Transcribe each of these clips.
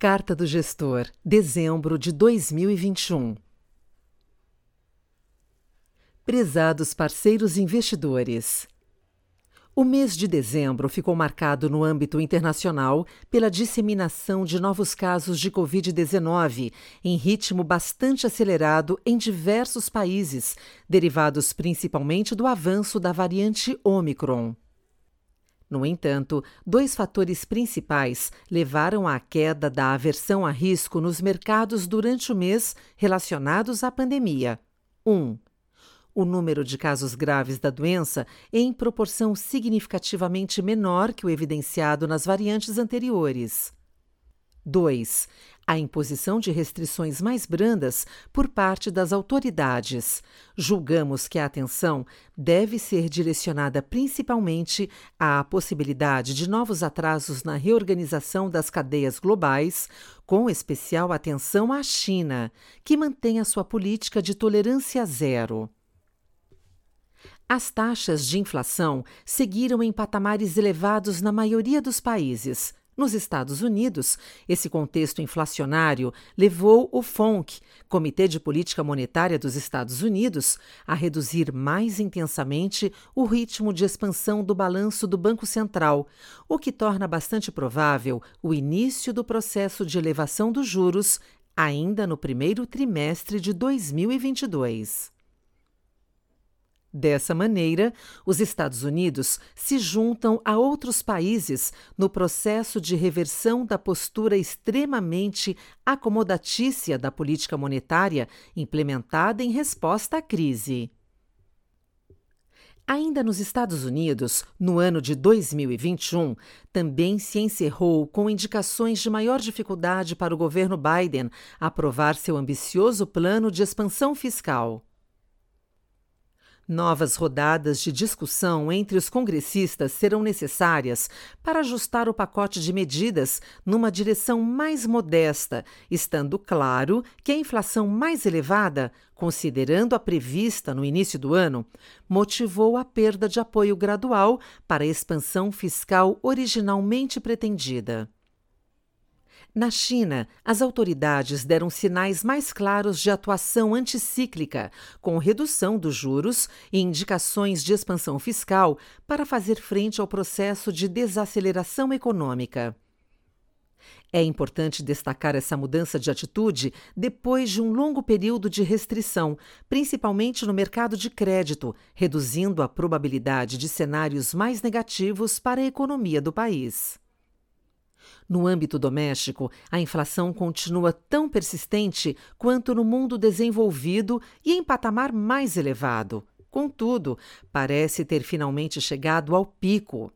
Carta do Gestor, dezembro de 2021. Prezados parceiros investidores, o mês de dezembro ficou marcado no âmbito internacional pela disseminação de novos casos de Covid-19 em ritmo bastante acelerado em diversos países, derivados principalmente do avanço da variante Omicron. No entanto, dois fatores principais levaram à queda da aversão a risco nos mercados durante o mês relacionados à pandemia. 1. Um, o número de casos graves da doença em proporção significativamente menor que o evidenciado nas variantes anteriores. 2 a imposição de restrições mais brandas por parte das autoridades. Julgamos que a atenção deve ser direcionada principalmente à possibilidade de novos atrasos na reorganização das cadeias globais, com especial atenção à China, que mantém a sua política de tolerância zero. As taxas de inflação seguiram em patamares elevados na maioria dos países, nos Estados Unidos, esse contexto inflacionário levou o FONC, Comitê de Política Monetária dos Estados Unidos, a reduzir mais intensamente o ritmo de expansão do balanço do Banco Central, o que torna bastante provável o início do processo de elevação dos juros ainda no primeiro trimestre de 2022. Dessa maneira, os Estados Unidos se juntam a outros países no processo de reversão da postura extremamente acomodatícia da política monetária implementada em resposta à crise. Ainda nos Estados Unidos, no ano de 2021, também se encerrou com indicações de maior dificuldade para o governo Biden aprovar seu ambicioso plano de expansão fiscal. Novas rodadas de discussão entre os congressistas serão necessárias para ajustar o pacote de medidas numa direção mais modesta, estando claro que a inflação mais elevada, considerando a prevista no início do ano, motivou a perda de apoio gradual para a expansão fiscal originalmente pretendida. Na China, as autoridades deram sinais mais claros de atuação anticíclica, com redução dos juros e indicações de expansão fiscal para fazer frente ao processo de desaceleração econômica. É importante destacar essa mudança de atitude depois de um longo período de restrição, principalmente no mercado de crédito, reduzindo a probabilidade de cenários mais negativos para a economia do país. No âmbito doméstico, a inflação continua tão persistente quanto no mundo desenvolvido e em patamar mais elevado. Contudo, parece ter finalmente chegado ao pico.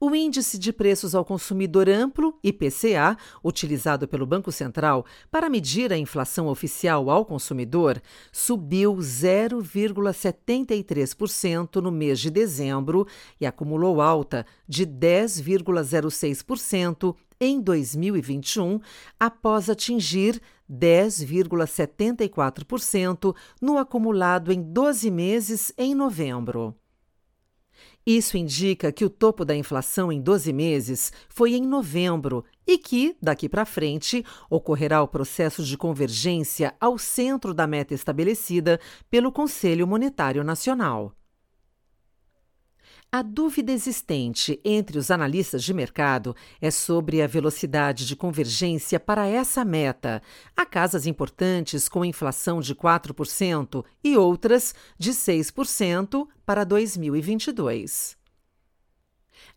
O Índice de Preços ao Consumidor Amplo, IPCA, utilizado pelo Banco Central para medir a inflação oficial ao consumidor, subiu 0,73% no mês de dezembro e acumulou alta de 10,06% em 2021, após atingir 10,74% no acumulado em 12 meses em novembro. Isso indica que o topo da inflação em 12 meses foi em novembro e que, daqui para frente, ocorrerá o processo de convergência ao centro da meta estabelecida pelo Conselho Monetário Nacional. A dúvida existente entre os analistas de mercado é sobre a velocidade de convergência para essa meta. Há casas importantes com inflação de 4% e outras de 6% para 2022.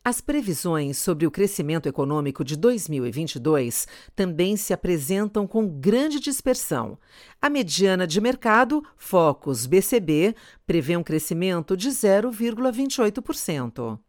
As previsões sobre o crescimento econômico de 2022 também se apresentam com grande dispersão. A mediana de mercado, Focus BCB, prevê um crescimento de 0,28%.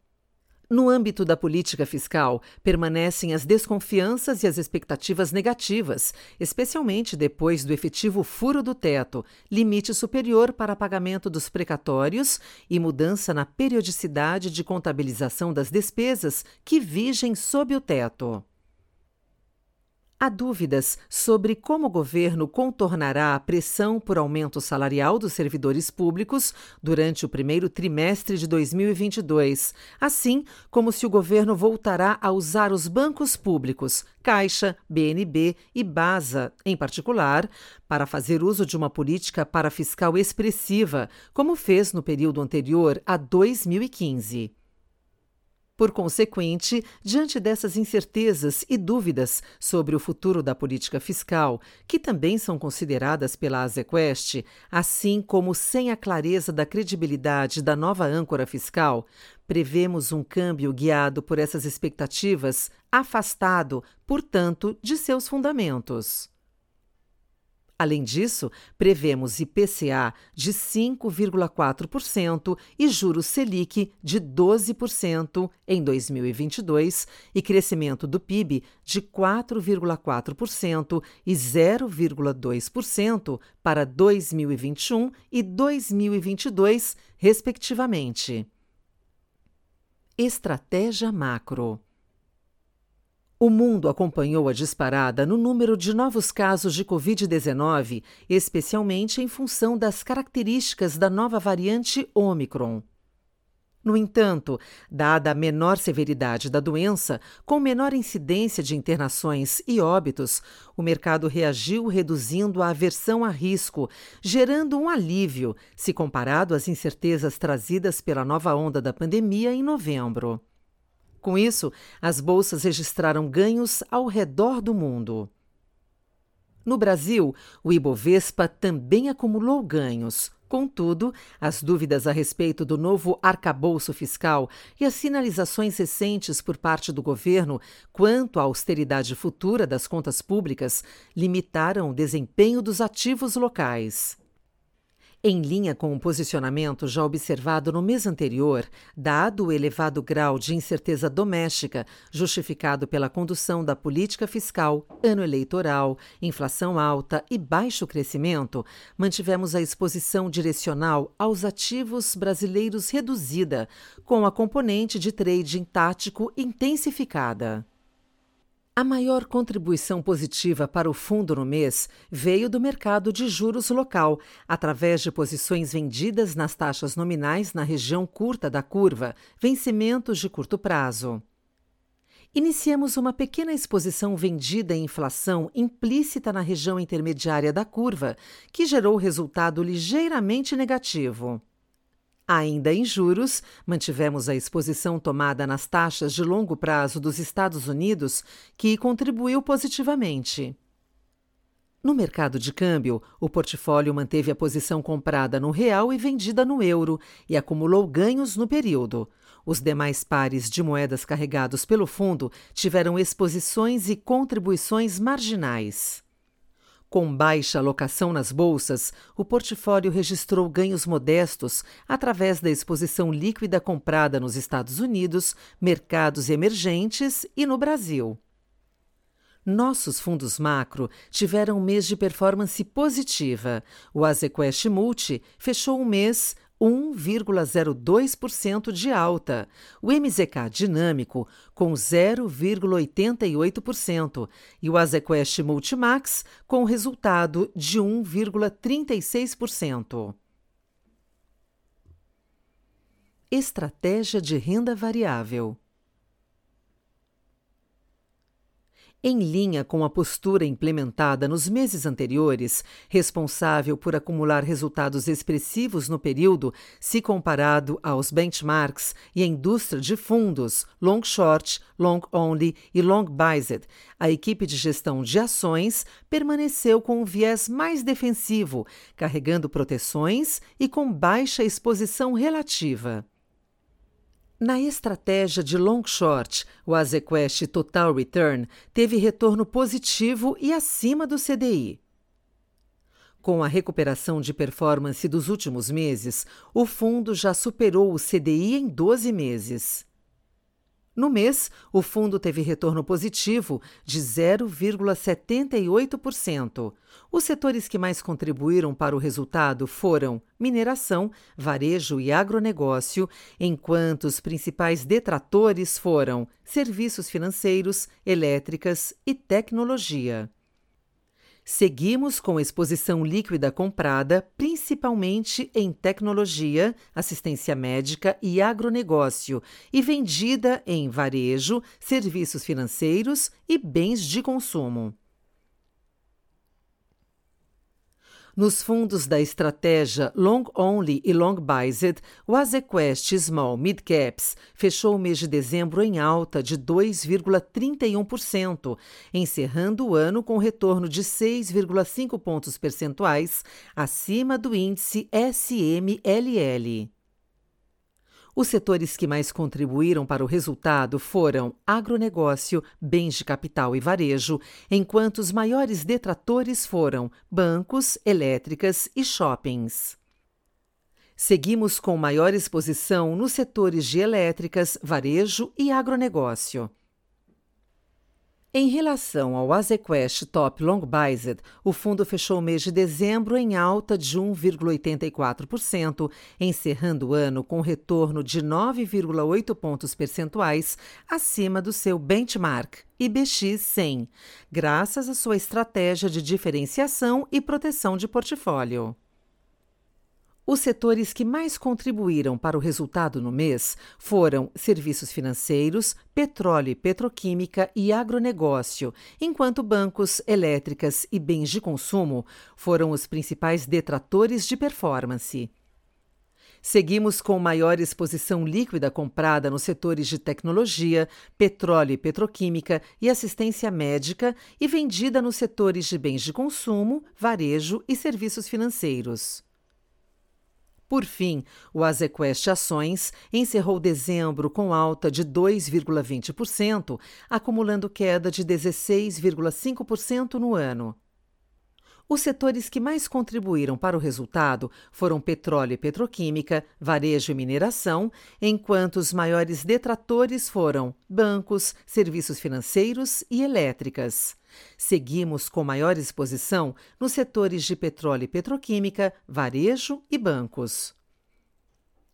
No âmbito da política fiscal, permanecem as desconfianças e as expectativas negativas, especialmente depois do efetivo furo do teto, limite superior para pagamento dos precatórios e mudança na periodicidade de contabilização das despesas que vigem sob o teto. Há dúvidas sobre como o governo contornará a pressão por aumento salarial dos servidores públicos durante o primeiro trimestre de 2022, assim como se o governo voltará a usar os bancos públicos, Caixa, BNB e Basa, em particular, para fazer uso de uma política parafiscal expressiva, como fez no período anterior a 2015. Por consequente, diante dessas incertezas e dúvidas sobre o futuro da política fiscal, que também são consideradas pela Azequest, assim como sem a clareza da credibilidade da nova âncora fiscal, prevemos um câmbio guiado por essas expectativas, afastado, portanto, de seus fundamentos. Além disso, prevemos IPCA de 5,4% e juros Selic de 12% em 2022 e crescimento do PIB de 4,4% e 0,2% para 2021 e 2022, respectivamente. Estratégia Macro o mundo acompanhou a disparada no número de novos casos de Covid-19, especialmente em função das características da nova variante Omicron. No entanto, dada a menor severidade da doença, com menor incidência de internações e óbitos, o mercado reagiu reduzindo a aversão a risco, gerando um alívio se comparado às incertezas trazidas pela nova onda da pandemia em novembro. Com isso, as bolsas registraram ganhos ao redor do mundo. No Brasil, o Ibovespa também acumulou ganhos. Contudo, as dúvidas a respeito do novo arcabouço fiscal e as sinalizações recentes por parte do governo quanto à austeridade futura das contas públicas limitaram o desempenho dos ativos locais. Em linha com o posicionamento já observado no mês anterior, dado o elevado grau de incerteza doméstica justificado pela condução da política fiscal, ano eleitoral, inflação alta e baixo crescimento, mantivemos a exposição direcional aos ativos brasileiros reduzida, com a componente de trading tático intensificada. A maior contribuição positiva para o fundo no mês veio do mercado de juros local, através de posições vendidas nas taxas nominais na região curta da curva, vencimentos de curto prazo. Iniciamos uma pequena exposição vendida em inflação implícita na região intermediária da curva, que gerou resultado ligeiramente negativo. Ainda em juros, mantivemos a exposição tomada nas taxas de longo prazo dos Estados Unidos, que contribuiu positivamente. No mercado de câmbio, o portfólio manteve a posição comprada no real e vendida no euro e acumulou ganhos no período. Os demais pares de moedas carregados pelo fundo tiveram exposições e contribuições marginais. Com baixa alocação nas bolsas, o portfólio registrou ganhos modestos através da exposição líquida comprada nos Estados Unidos, mercados emergentes e no Brasil. Nossos fundos macro tiveram um mês de performance positiva. O Azequest Multi fechou o um mês 1,02% de alta, o MZK dinâmico com 0,88% e o Azequest Multimax com resultado de 1,36%. Estratégia de renda variável Em linha com a postura implementada nos meses anteriores, responsável por acumular resultados expressivos no período, se comparado aos benchmarks e a indústria de fundos long short, long only e long biased, a equipe de gestão de ações permaneceu com um viés mais defensivo, carregando proteções e com baixa exposição relativa. Na estratégia de long short, o Azequest Total Return teve retorno positivo e acima do CDI. Com a recuperação de performance dos últimos meses, o fundo já superou o CDI em 12 meses. No mês, o fundo teve retorno positivo de 0,78%. Os setores que mais contribuíram para o resultado foram mineração, varejo e agronegócio, enquanto os principais detratores foram serviços financeiros, elétricas e tecnologia. Seguimos com exposição líquida comprada, principalmente em tecnologia, assistência médica e agronegócio, e vendida em varejo, serviços financeiros e bens de consumo. Nos fundos da estratégia Long Only e Long Biased, o Azequest Small Mid Caps fechou o mês de dezembro em alta de 2,31%, encerrando o ano com retorno de 6,5 pontos percentuais acima do índice SMLL. Os setores que mais contribuíram para o resultado foram agronegócio, bens de capital e varejo, enquanto os maiores detratores foram bancos, elétricas e shoppings. Seguimos com maior exposição nos setores de elétricas, varejo e agronegócio. Em relação ao Azequest Top Long Biased, o fundo fechou o mês de dezembro em alta de 1,84%, encerrando o ano com retorno de 9,8 pontos percentuais acima do seu benchmark IBX 100, graças à sua estratégia de diferenciação e proteção de portfólio. Os setores que mais contribuíram para o resultado no mês foram serviços financeiros, petróleo e petroquímica e agronegócio, enquanto bancos, elétricas e bens de consumo foram os principais detratores de performance. Seguimos com maior exposição líquida comprada nos setores de tecnologia, petróleo e petroquímica e assistência médica e vendida nos setores de bens de consumo, varejo e serviços financeiros. Por fim, o Azequest Ações encerrou dezembro com alta de 2,20%, acumulando queda de 16,5% no ano. Os setores que mais contribuíram para o resultado foram petróleo e petroquímica, varejo e mineração, enquanto os maiores detratores foram bancos, serviços financeiros e elétricas. Seguimos com maior exposição nos setores de petróleo e petroquímica, varejo e bancos.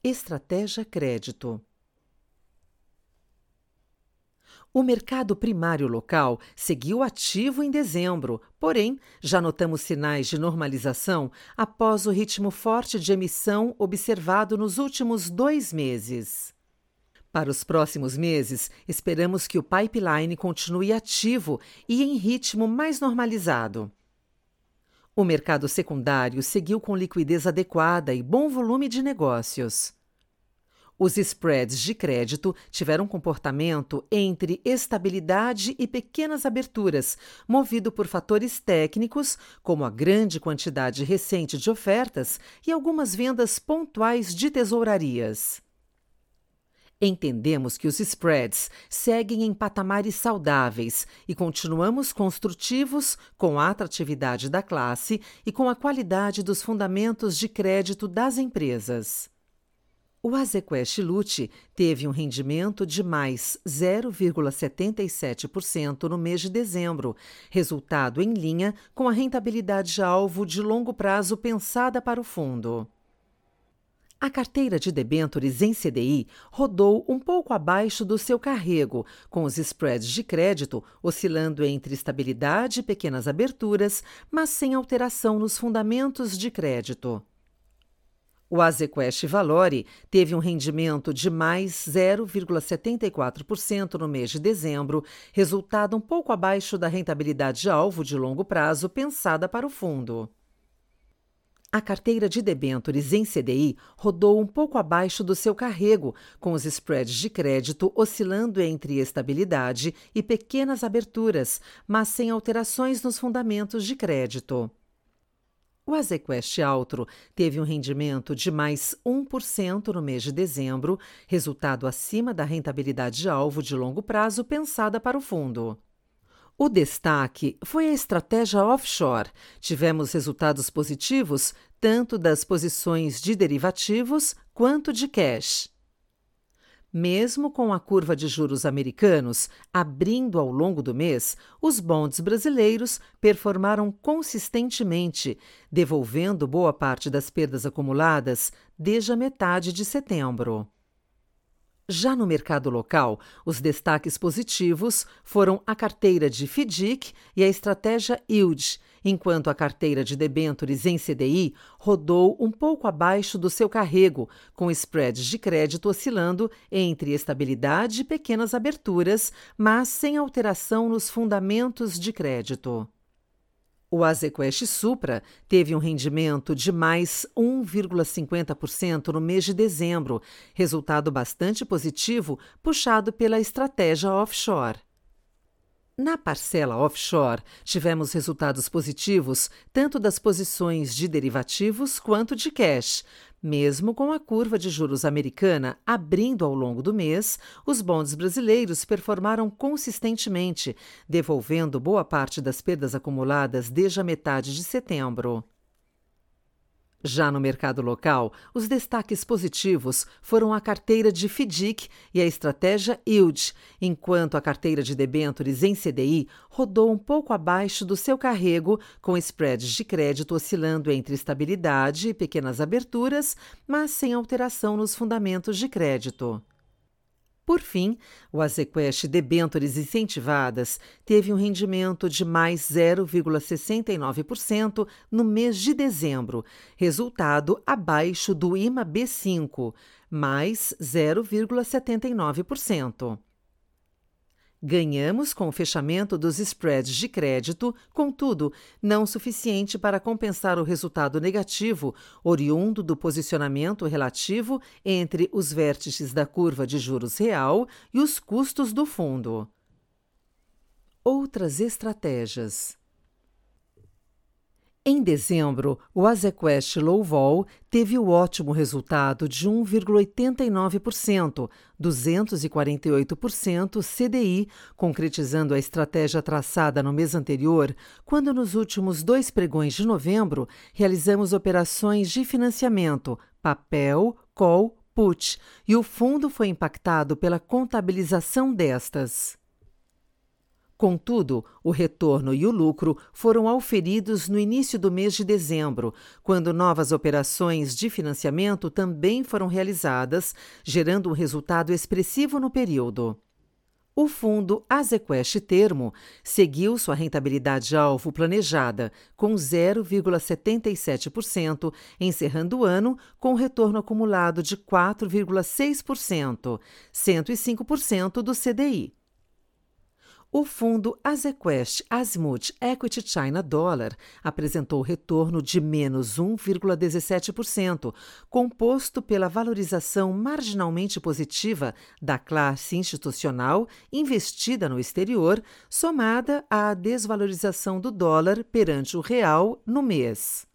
Estratégia Crédito o mercado primário local seguiu ativo em dezembro, porém, já notamos sinais de normalização após o ritmo forte de emissão observado nos últimos dois meses. Para os próximos meses, esperamos que o pipeline continue ativo e em ritmo mais normalizado. O mercado secundário seguiu com liquidez adequada e bom volume de negócios. Os spreads de crédito tiveram comportamento entre estabilidade e pequenas aberturas, movido por fatores técnicos, como a grande quantidade recente de ofertas e algumas vendas pontuais de tesourarias. Entendemos que os spreads seguem em patamares saudáveis e continuamos construtivos com a atratividade da classe e com a qualidade dos fundamentos de crédito das empresas. O Azequest Lute teve um rendimento de mais 0,77% no mês de dezembro, resultado em linha com a rentabilidade-alvo de longo prazo pensada para o fundo. A carteira de debêntures em CDI rodou um pouco abaixo do seu carrego, com os spreads de crédito oscilando entre estabilidade e pequenas aberturas, mas sem alteração nos fundamentos de crédito. O Azequest Valore teve um rendimento de mais 0,74% no mês de dezembro, resultado um pouco abaixo da rentabilidade alvo de longo prazo pensada para o fundo. A carteira de debêntures em CDI rodou um pouco abaixo do seu carrego, com os spreads de crédito oscilando entre estabilidade e pequenas aberturas, mas sem alterações nos fundamentos de crédito. O Azequest Altro teve um rendimento de mais 1% no mês de dezembro, resultado acima da rentabilidade alvo de longo prazo pensada para o fundo. O destaque foi a estratégia offshore. Tivemos resultados positivos tanto das posições de derivativos quanto de cash. Mesmo com a curva de juros americanos abrindo ao longo do mês, os bonds brasileiros performaram consistentemente, devolvendo boa parte das perdas acumuladas desde a metade de setembro. Já no mercado local, os destaques positivos foram a carteira de FDIC e a estratégia Yield, enquanto a carteira de debêntures em CDI rodou um pouco abaixo do seu carrego, com spreads de crédito oscilando entre estabilidade e pequenas aberturas, mas sem alteração nos fundamentos de crédito. O Azequest Supra teve um rendimento de mais 1,50% no mês de dezembro, resultado bastante positivo puxado pela estratégia offshore. Na parcela offshore, tivemos resultados positivos tanto das posições de derivativos quanto de cash. Mesmo com a curva de juros americana abrindo ao longo do mês, os bondes brasileiros performaram consistentemente, devolvendo boa parte das perdas acumuladas desde a metade de setembro. Já no mercado local, os destaques positivos foram a carteira de FDIC e a estratégia Yield, enquanto a carteira de debêntures em CDI rodou um pouco abaixo do seu carrego, com spreads de crédito oscilando entre estabilidade e pequenas aberturas, mas sem alteração nos fundamentos de crédito. Por fim, o Azequest Debêntures Incentivadas teve um rendimento de mais 0,69% no mês de dezembro, resultado abaixo do IMA B5, mais 0,79%. Ganhamos com o fechamento dos spreads de crédito, contudo, não suficiente para compensar o resultado negativo oriundo do posicionamento relativo entre os vértices da curva de juros real e os custos do fundo. Outras estratégias. Em dezembro, o Azequest Low Vol teve o ótimo resultado de 1,89%, 248% CDI, concretizando a estratégia traçada no mês anterior, quando nos últimos dois pregões de novembro realizamos operações de financiamento, papel, call, put, e o fundo foi impactado pela contabilização destas. Contudo, o retorno e o lucro foram auferidos no início do mês de dezembro, quando novas operações de financiamento também foram realizadas, gerando um resultado expressivo no período. O fundo Azequest Termo seguiu sua rentabilidade-alvo planejada, com 0,77%, encerrando o ano com retorno acumulado de 4,6%, 105% do CDI. O fundo Azequest Azimuth Equity China Dollar apresentou retorno de menos 1,17%, composto pela valorização marginalmente positiva da classe institucional investida no exterior, somada à desvalorização do dólar perante o real no mês.